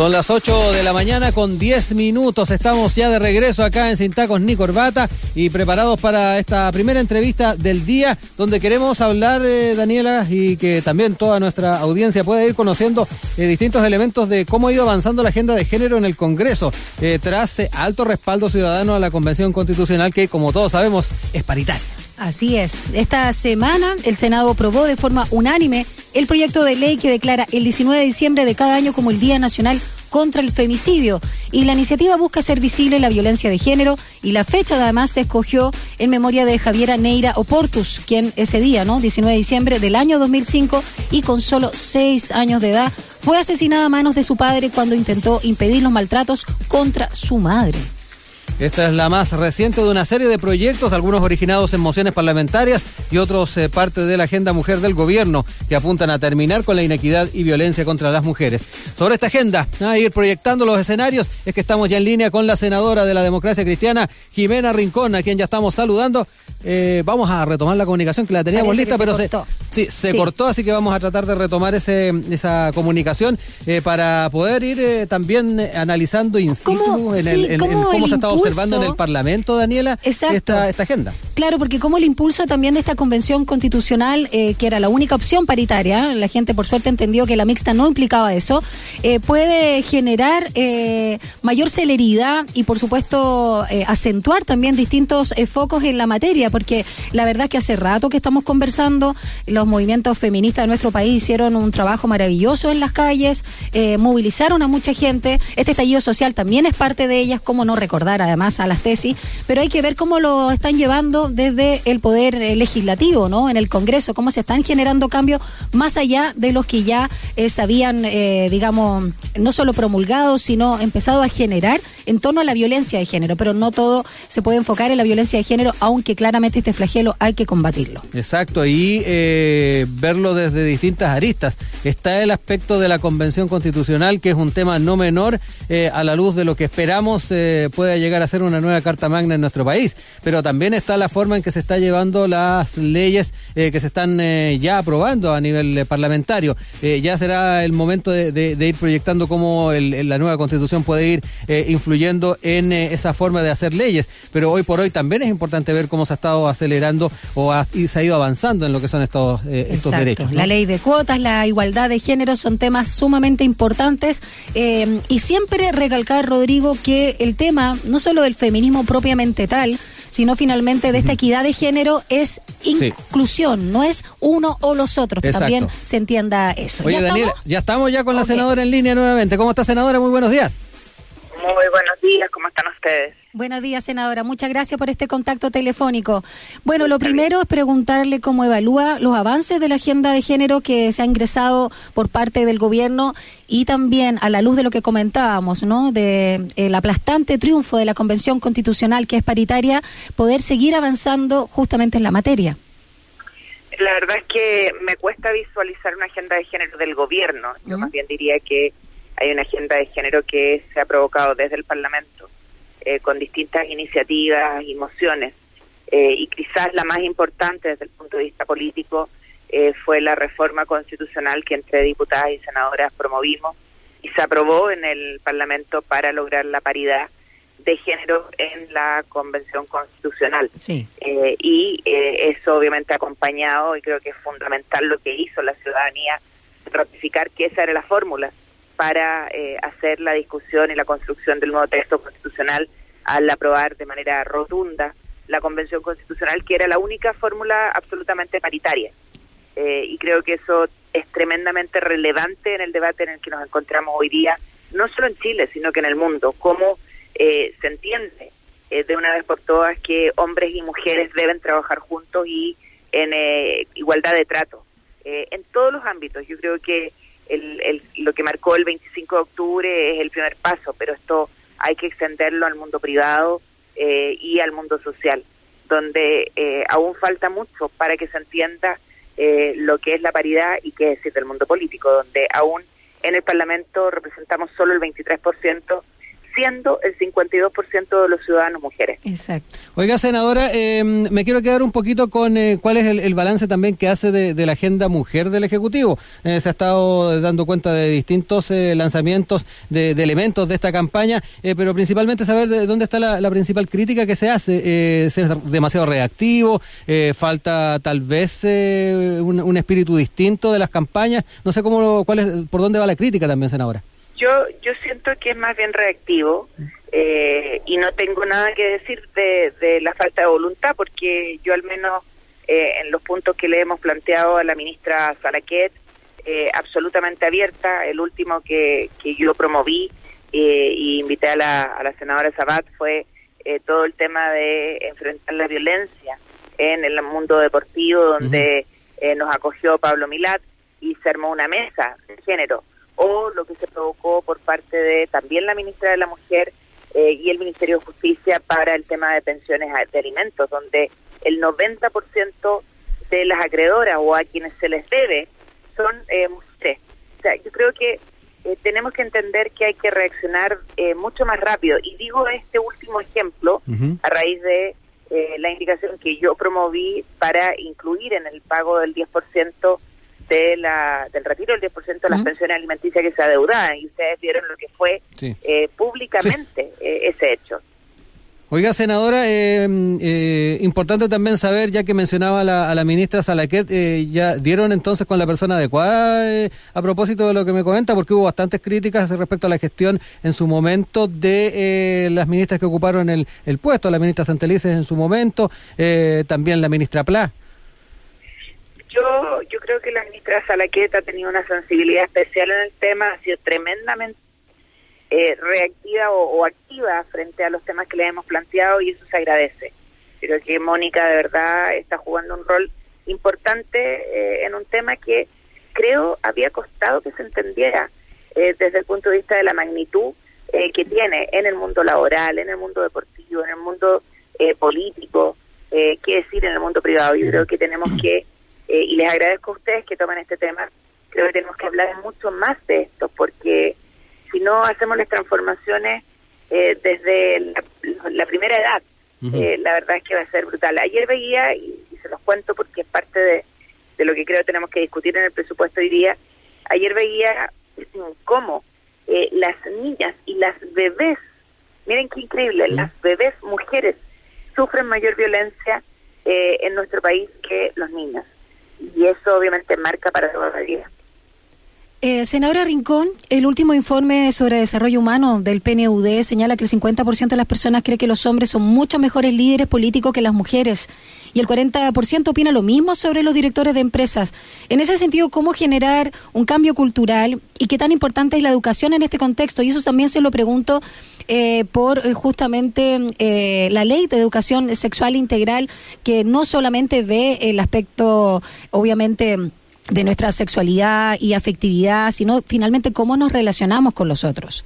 Son las 8 de la mañana con 10 minutos. Estamos ya de regreso acá en Sin Tacos ni Corbata y preparados para esta primera entrevista del día donde queremos hablar, eh, Daniela, y que también toda nuestra audiencia pueda ir conociendo eh, distintos elementos de cómo ha ido avanzando la agenda de género en el Congreso eh, tras alto respaldo ciudadano a la Convención Constitucional que, como todos sabemos, es paritaria. Así es. Esta semana el Senado aprobó de forma unánime el proyecto de ley que declara el 19 de diciembre de cada año como el Día Nacional contra el femicidio y la iniciativa busca ser visible la violencia de género y la fecha además se escogió en memoria de Javiera Neira Oportus, quien ese día, ¿no? 19 de diciembre del año 2005 y con solo seis años de edad fue asesinada a manos de su padre cuando intentó impedir los maltratos contra su madre. Esta es la más reciente de una serie de proyectos, algunos originados en mociones parlamentarias y otros eh, parte de la agenda mujer del gobierno, que apuntan a terminar con la inequidad y violencia contra las mujeres. Sobre esta agenda, a ir proyectando los escenarios, es que estamos ya en línea con la senadora de la democracia cristiana, Jimena Rincón, a quien ya estamos saludando. Eh, vamos a retomar la comunicación que la teníamos lista, pero se, sí, se cortó, así que vamos a tratar de retomar ese, esa comunicación eh, para poder ir eh, también analizando in situ en, el, cómo se está observando en el Parlamento, Daniela, esta, esta agenda. Claro, porque como el impulso también de esta convención constitucional, que era la única opción paritaria, la gente por suerte entendió que la mixta no implicaba eso, puede generar mayor celeridad y por supuesto acentuar también distintos focos en la materia porque la verdad es que hace rato que estamos conversando, los movimientos feministas de nuestro país hicieron un trabajo maravilloso en las calles, eh, movilizaron a mucha gente, este estallido social también es parte de ellas, cómo no recordar además a las tesis, pero hay que ver cómo lo están llevando desde el poder eh, legislativo, ¿no? En el Congreso, cómo se están generando cambios más allá de los que ya eh, se habían, digamos, no solo promulgado, sino empezado a generar en torno a la violencia de género, pero no todo se puede enfocar en la violencia de género, aunque claramente este flagelo hay que combatirlo. Exacto, eh, verlo desde distintas aristas. Está el aspecto de la Convención Constitucional, que es un tema no menor eh, a la luz de lo que esperamos eh, pueda llegar a ser una nueva Carta Magna en nuestro país. Pero también está la forma en que se está llevando las leyes que se están ya aprobando a nivel parlamentario. ya será el momento de, ir proyectando cómo la nueva Constitución puede ir influyendo en esa forma de hacer leyes. Pero hoy por hoy también es importante ver cómo se está acelerando o se ha ido avanzando en lo que son estos, eh, estos derechos. La ley de cuotas, la igualdad de género son temas sumamente importantes eh, y siempre recalcar, Rodrigo, que el tema no solo del feminismo propiamente tal, sino finalmente de esta equidad de género es inclusión, no es uno o los otros, que también se entienda eso. Oye, Daniel, ya estamos ya con la senadora en línea nuevamente. ¿Cómo está, senadora? Muy buenos días. Muy buenos días, ¿cómo están ustedes? Buenos días, senadora. Muchas gracias por este contacto telefónico. Bueno, lo primero es preguntarle cómo evalúa los avances de la agenda de género que se ha ingresado por parte del gobierno y también a la luz de lo que comentábamos, ¿no? De el aplastante triunfo de la Convención Constitucional que es paritaria, poder seguir avanzando justamente en la materia. La verdad es que me cuesta visualizar una agenda de género del gobierno. Yo más bien diría que hay una agenda de género que se ha provocado desde el Parlamento eh, con distintas iniciativas y mociones. Eh, y quizás la más importante desde el punto de vista político eh, fue la reforma constitucional que entre diputadas y senadoras promovimos y se aprobó en el Parlamento para lograr la paridad de género en la Convención Constitucional. Sí. y eso obviamente acompañado, y creo que es fundamental lo que hizo la ciudadanía, ratificar que esa era la fórmula para eh, hacer la discusión y la construcción del nuevo texto constitucional al aprobar de manera rotunda la Convención Constitucional, que era la única fórmula absolutamente paritaria. Eh, y creo que eso es tremendamente relevante en el debate en el que nos encontramos hoy día, no solo en Chile, sino que en el mundo, cómo eh, se entiende de una vez por todas que hombres y mujeres deben trabajar juntos y en igualdad de trato, en todos los ámbitos. Yo creo que el, lo que marcó el 25 de octubre es el primer paso, pero esto hay que extenderlo al mundo privado eh, y al mundo social, donde eh, aún falta mucho para que se entienda eh, lo que es la paridad y qué es decir del mundo político, donde aún en el Parlamento representamos solo el 23%, siendo el 52% de los ciudadanos mujeres. Exacto. Oiga, senadora, eh, me quiero quedar un poquito con eh, cuál es el, balance también que hace de, la agenda mujer del Ejecutivo. Eh, se ha estado dando cuenta de distintos lanzamientos de, elementos de esta campaña, pero principalmente saber de dónde está la, principal crítica que se hace. ¿Es demasiado reactivo? ¿Falta tal vez un, un, espíritu distinto de las campañas? No sé cómo, cuál es, por dónde va la crítica también, senadora. Yo, yo siento que es más bien reactivo eh, y no tengo nada que decir de, la falta de voluntad porque yo al menos eh, en los puntos que le hemos planteado a la ministra Salaquet, eh, absolutamente abierta, el último que, que yo promoví y invité a la, a la senadora Sabat fue todo el tema de enfrentar la violencia en el mundo deportivo donde nos acogió Pablo Milat y se armó una mesa de género o lo que se provocó por parte de también la ministra de la Mujer eh, y el Ministerio de Justicia para el tema de pensiones de alimentos, donde el 90% de las acreedoras o a quienes se les debe son eh, mujeres. O sea, yo creo que eh, tenemos que entender que hay que reaccionar eh, mucho más rápido. Y digo este último ejemplo a raíz de la indicación que yo promoví para incluir en el pago del 10% de la, del retiro del 10% de las pensiones alimenticias que se adeudaban y ustedes vieron lo que fue eh, públicamente eh, ese hecho. Oiga, senadora, eh, eh, importante también saber, ya que mencionaba a la ministra Salaquet, ¿ya dieron entonces con la persona adecuada a propósito de lo que me comenta? Porque hubo bastantes críticas respecto a la gestión en su momento de las ministras que ocuparon el, el puesto, la ministra Santelices en su momento, también la ministra Pla. Yo, yo creo que la ministra Salaqueta ha tenido una sensibilidad especial en el tema, ha sido tremendamente eh, reactiva o, activa frente a los temas que le hemos planteado y eso se agradece. Creo que Mónica de verdad está jugando un rol importante eh, en un tema que creo había costado que se entendiera eh, desde el punto de vista de la magnitud que tiene en el mundo laboral, en el mundo deportivo, en el mundo político, qué decir en el mundo privado. Yo creo que tenemos que eh, y les agradezco a ustedes que tomen este tema. Creo que tenemos que hablar mucho más de esto, porque si no hacemos las transformaciones eh, desde la, primera edad, eh, la verdad es que va a ser brutal. Ayer veía, y, se los cuento porque es parte de, de lo que creo que tenemos que discutir en el presupuesto hoy día, ayer veía cómo las niñas y las bebés, miren qué increíble, las bebés mujeres sufren mayor violencia en nuestro país que los niños y eso obviamente marca para toda la vida. Eh, senadora Rincón, el último informe sobre desarrollo humano del PNUD señala que el 50% de las personas cree que los hombres son mucho mejores líderes políticos que las mujeres y el 40% opina lo mismo sobre los directores de empresas. En ese sentido, ¿cómo generar un cambio cultural y qué tan importante es la educación en este contexto? Y eso también se lo pregunto eh, por eh, justamente eh, la ley de educación sexual integral que no solamente ve el aspecto, obviamente, de nuestra sexualidad y afectividad, sino finalmente cómo nos relacionamos con los otros.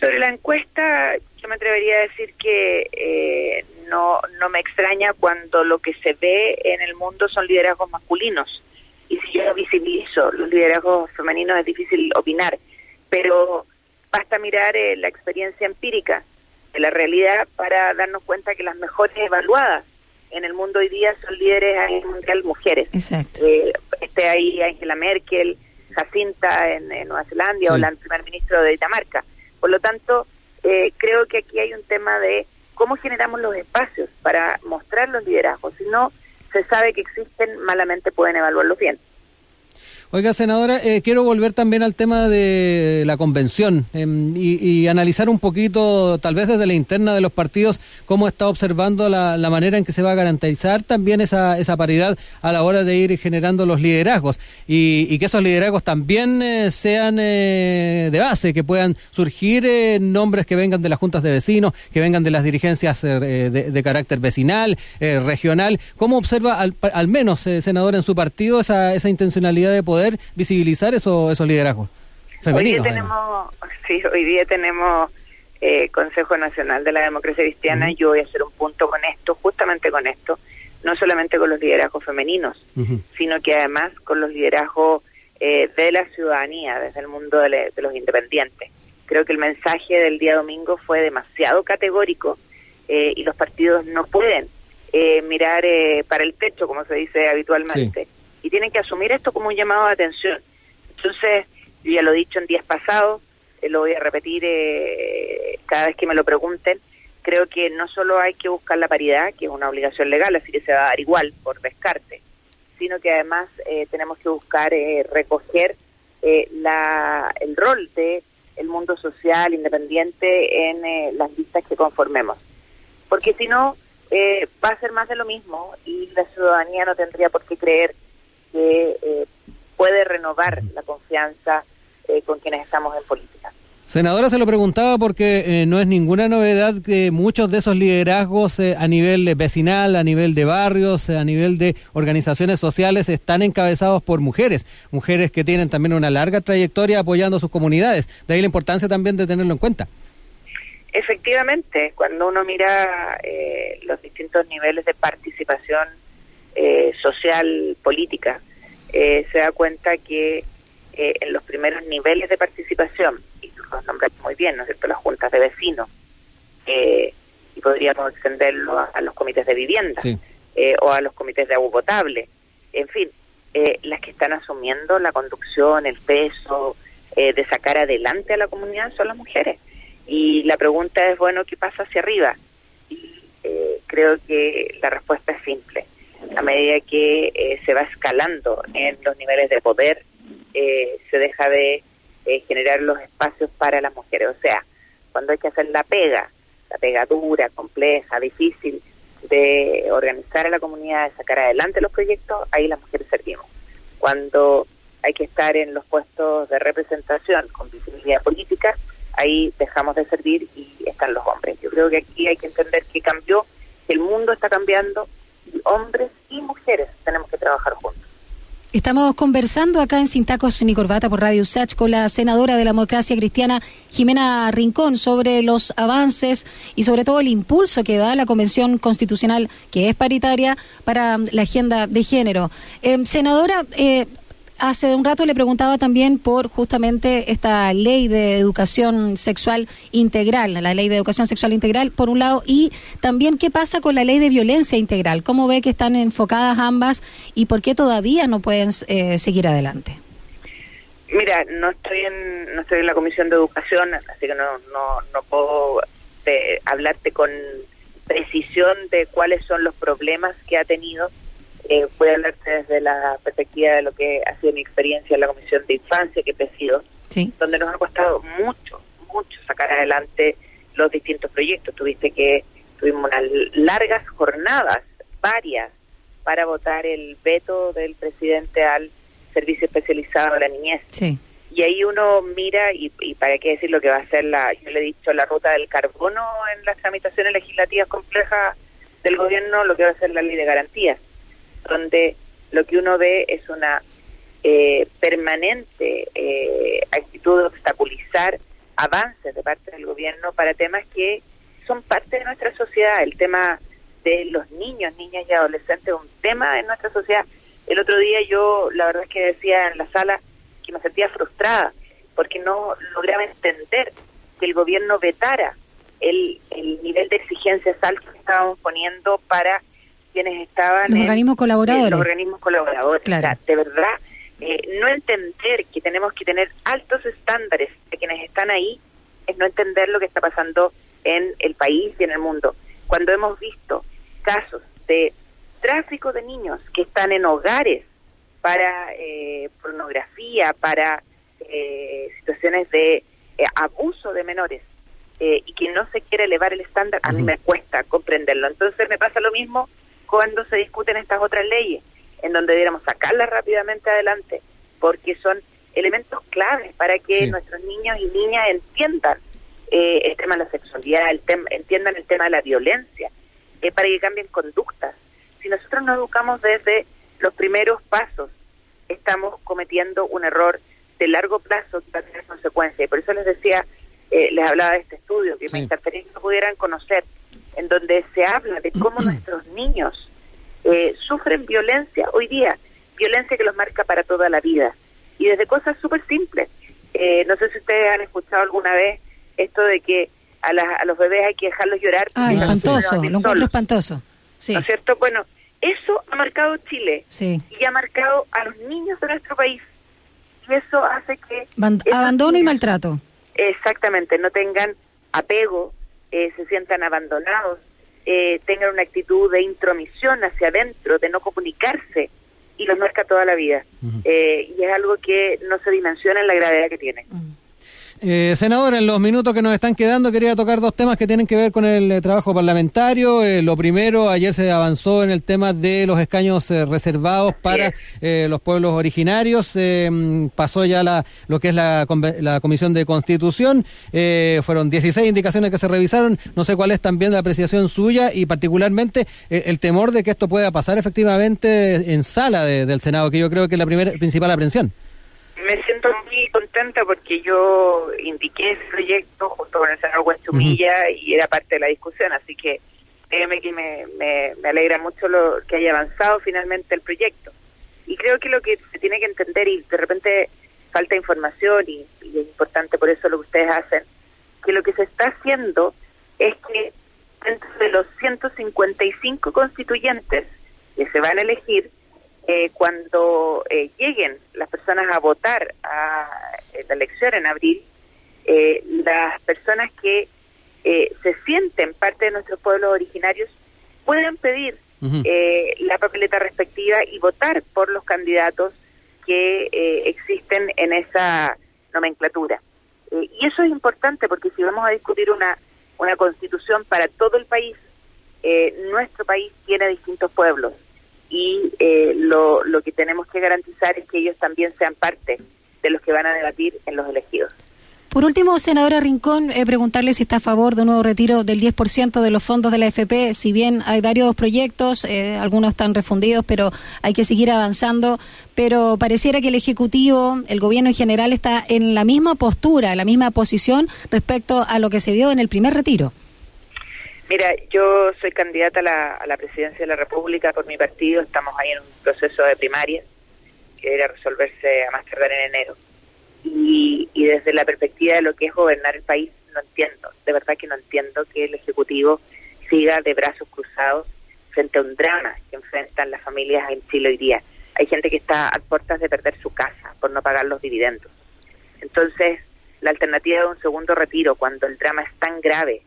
Sobre la encuesta, yo me atrevería a decir que eh, no, no me extraña cuando lo que se ve en el mundo son liderazgos masculinos. Y si yo visibilizo los liderazgos femeninos es difícil opinar, pero basta mirar eh, la experiencia empírica de la realidad para darnos cuenta que las mejores evaluadas en el mundo hoy día son líderes a nivel mundial mujeres. Exacto. Eh, esté ahí Angela Merkel, Jacinta en, Nueva Zelanda o la primer ministro de Dinamarca. Por lo tanto, eh, creo que aquí hay un tema de cómo generamos los espacios para mostrar los liderazgos. Si no se sabe que existen, malamente pueden evaluarlos bien. Oiga, senadora, eh, quiero volver también al tema de la convención em, y, analizar un poquito, tal vez desde la interna de los partidos, cómo está observando la, manera en que se va a garantizar también esa, esa paridad a la hora de ir generando los liderazgos y, que esos liderazgos también eh, sean eh, de base, que puedan surgir nombres que vengan de las juntas de vecinos, que vengan de las dirigencias de, carácter vecinal, regional. ¿Cómo observa al, al menos, senador, en su partido esa, esa intencionalidad de poder visibilizar eso, esos liderazgos. Hoy día tenemos, sí, hoy día tenemos eh, Consejo Nacional de la Democracia Cristiana. Yo voy a hacer un punto con esto, justamente con esto, no solamente con los liderazgos femeninos, sino que además con los liderazgos eh, de la ciudadanía, desde el mundo de, los independientes. Creo que el mensaje del día domingo fue demasiado categórico eh, y los partidos no pueden eh, mirar eh, para el techo, como se dice habitualmente, y tienen que asumir esto como un llamado de atención. Entonces, yo ya lo he dicho en días pasados, lo voy a repetir cada vez que me lo pregunten, creo que no solo hay que buscar la paridad, que es una obligación legal, así que se va a dar igual por descarte, sino que además tenemos que buscar recoger la, el rol de el mundo social independiente en las listas que conformemos porque si no eh, va a ser más de lo mismo y la ciudadanía no tendría por qué creer que eh, puede renovar la confianza eh, con quienes estamos en política. Senadora, se lo preguntaba porque no es ninguna novedad que muchos de esos liderazgos a nivel vecinal, a nivel de barrios, a nivel de organizaciones sociales están encabezados por mujeres, mujeres que tienen también una larga trayectoria apoyando a sus comunidades. De ahí la importancia también de tenerlo en cuenta. Efectivamente, cuando uno mira eh, los distintos niveles de participación eh, social política, eh, se da cuenta que en los primeros niveles de participación, y los nombras muy bien, ¿no es cierto?, las juntas de vecinos, y podríamos extenderlo a, los comités de vivienda o a los comités de agua potable, en fin, las que están asumiendo la conducción, el peso de sacar adelante a la comunidad son las mujeres. Y la pregunta es, bueno, ¿qué pasa hacia arriba? Y eh, creo que la respuesta es simple. A medida que eh, se va escalando en los niveles de poder, eh, se deja de generar los espacios para las mujeres. O sea, cuando hay que hacer la pega, la pega dura, compleja, difícil de organizar a la comunidad, de sacar adelante los proyectos, ahí las mujeres servimos. Cuando hay que estar en los puestos de representación con visibilidad política, ahí dejamos de servir y están los hombres. Yo creo que aquí hay que entender que cambió, que el mundo está cambiando y hombres y mujeres tenemos que trabajar juntos. Estamos conversando acá en Sin Tacos por Radio Sach con la senadora de la democracia cristiana Jimena Rincón sobre los avances y sobre todo el impulso que da la Convención Constitucional, que es paritaria, para la agenda de género. Eh, senadora, eh, hace un rato le preguntaba también por justamente esta ley de educación sexual integral, la ley de educación sexual integral, por un lado, y también qué pasa con la ley de violencia integral, cómo ve que están enfocadas ambas y por qué todavía no pueden eh, seguir adelante. Mira, no estoy en no estoy en la comisión de educación, así que no no, no puedo eh, hablarte con precisión de cuáles son los problemas que ha tenido eh, voy a hablarte desde la perspectiva de lo que ha sido mi experiencia en la Comisión de Infancia que presido, donde nos ha costado mucho, mucho sacar adelante los distintos proyectos. Tuviste que tuvimos unas largas jornadas, varias, para votar el veto del presidente al servicio especializado de la niñez. Y ahí uno mira, y, y, para qué decir lo que va a ser la, yo le he dicho, la ruta del carbono en las tramitaciones legislativas complejas del gobierno, lo que va a ser la ley de garantías donde lo que uno ve es una eh, permanente eh, actitud de obstaculizar avances de parte del gobierno para temas que son parte de nuestra sociedad. El tema de los niños, niñas y adolescentes es un tema en nuestra sociedad. El otro día yo, la verdad es que decía en la sala que me sentía frustrada porque no lograba entender que el gobierno vetara el, el nivel de exigencias alto que estábamos poniendo para quienes estaban los organismos colaboradores. los organismos colaboradores. De verdad eh, no entender que tenemos que tener altos estándares de quienes están ahí es no entender lo que está pasando en el país y en el mundo. Cuando hemos visto casos de tráfico de niños que están en hogares para eh, pornografía para eh, situaciones de abuso de menores y que no se quiere elevar el estándar, a mí me cuesta comprenderlo. Entonces me pasa lo mismo cuando se discuten estas otras leyes, en donde debiéramos sacarlas rápidamente adelante, porque son elementos claves para que nuestros niños y niñas entiendan eh, el tema de la sexualidad, el entiendan el tema de la violencia, eh, para que cambien conductas. Si nosotros no educamos desde los primeros pasos, estamos cometiendo un error de largo plazo que va a tener consecuencias. Y por eso les decía, eh, les hablaba de este estudio, que me gustaría que pudieran conocer en donde se habla de cómo nuestros niños eh, sufren violencia hoy día, violencia que los marca para toda la vida, y desde cosas súper simples. Eh, no sé si ustedes han escuchado alguna vez esto de que a, las, a los bebés hay que dejarlos llorar. Porque espantoso, no lo encuentro espantoso. Sí. ¿No es cierto? Bueno, eso ha marcado Chile Sí. y ha marcado a los niños de nuestro país. Y eso hace que... Abandono y maltrato. Exactamente, no tengan apego, eh, se sientan abandonados, eh, tengan una actitud de intromisión hacia adentro, de no comunicarse y los marca toda la vida. Eh, y es algo que no se dimensiona en la gravedad que tiene. Eh, senadora, en los minutos que nos están quedando quería tocar dos temas que tienen que ver con el eh, trabajo parlamentario. Eh, lo primero, ayer se avanzó en el tema de los escaños eh, reservados para eh, los pueblos originarios. Mm, pasó ya la, lo que es la, la Comisión de Constitución. Eh, fueron 16 indicaciones que se revisaron. No sé cuál es también la apreciación suya y particularmente el temor de que esto pueda pasar efectivamente en sala de- del Senado, que yo creo que es la primera principal aprensión. Me siento muy contenta porque yo indiqué ese proyecto junto con el senador Huachumilla y era parte de la discusión, así que créeme que me, me, me alegra mucho lo que haya avanzado finalmente el proyecto. Y creo que lo que se tiene que entender, y de repente falta información, y, y es importante por eso lo que ustedes hacen, que lo que se está haciendo es que dentro de los 155 constituyentes que se van a elegir, eh, cuando eh, personas a votar a la elección en abril, eh, las personas que eh, se sienten parte de nuestros pueblos originarios puedan pedir eh, la papeleta respectiva y votar por los candidatos que eh, existen en esa nomenclatura. Eh, y eso es importante porque si vamos a discutir una, una constitución para todo el país, eh, nuestro país tiene distintos pueblos y eh, lo, lo que tenemos que garantizar es que ellos también sean parte de los que van a debatir en los elegidos. Por último, senadora Rincón, eh, preguntarle si está a favor de un nuevo retiro del 10% de los fondos de la AFP. Si bien hay varios proyectos, eh, algunos están refundidos, pero hay que seguir avanzando. Pero pareciera que el Ejecutivo, el Gobierno en general, está en la misma postura, en la misma posición respecto a lo que se dio en el primer retiro. Mira, yo soy candidata a la, a la presidencia de la República por mi partido. Estamos ahí en un proceso de primaria que debería resolverse a más tardar en enero. Y, y desde la perspectiva de lo que es gobernar el país, no entiendo, de verdad que no entiendo que el Ejecutivo siga de brazos cruzados frente a un drama que enfrentan las familias en Chile hoy día. Hay gente que está a puertas de perder su casa por no pagar los dividendos. Entonces, la alternativa de un segundo retiro, cuando el drama es tan grave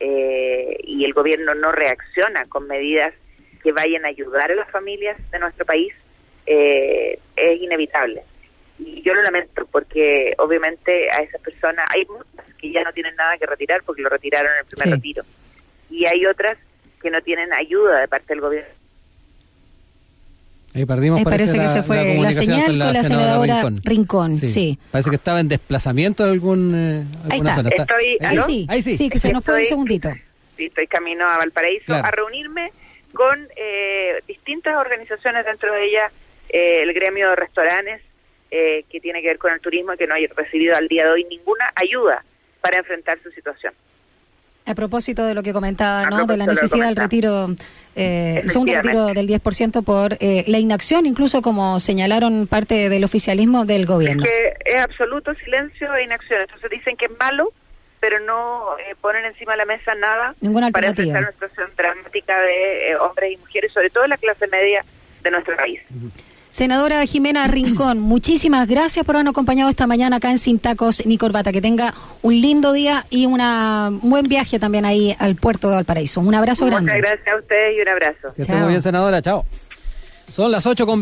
eh, y el gobierno no reacciona con medidas que vayan a ayudar a las familias de nuestro país, eh, es inevitable. Y yo lo lamento porque obviamente a esas personas, hay muchas que ya no tienen nada que retirar porque lo retiraron en el primer Sí. retiro. Y hay otras que no tienen ayuda de parte del gobierno. Ahí perdimos, Ahí parece que se fue la señal con la senadora Rincón, sí. Parece que estaba en desplazamiento en algún, eh, Ahí alguna está. zona. Estoy- ahí, Ahí sí, Ahí sí. sí, que se nos fue un segundito. Sí, estoy camino a Valparaíso Claro. a reunirme con eh, distintas organizaciones, dentro de ellas eh, el gremio de restaurantes, eh, que tiene que ver con el turismo y que no ha recibido al día de hoy ninguna ayuda para enfrentar su situación. A propósito de lo que comentaba, ¿no? De la necesidad del retiro, eh, el segundo retiro del 10% por eh, la inacción, incluso como señalaron parte del oficialismo del gobierno. Es que es absoluto silencio e inacción. Entonces dicen que es malo, pero no eh, ponen encima de la mesa nada Ninguna para enfrentar una situación dramática de eh, hombres y mujeres, sobre todo la clase media de nuestro país. Senadora Jimena Rincón, muchísimas gracias por habernos acompañado esta mañana acá en Sin Tacos ni Corbata. Que tenga un lindo día y una, un buen viaje también ahí al puerto de Valparaíso. Un abrazo Muchas grande. gracias a ustedes y un abrazo. Que esté muy bien, senadora. Chao. Son las 8 con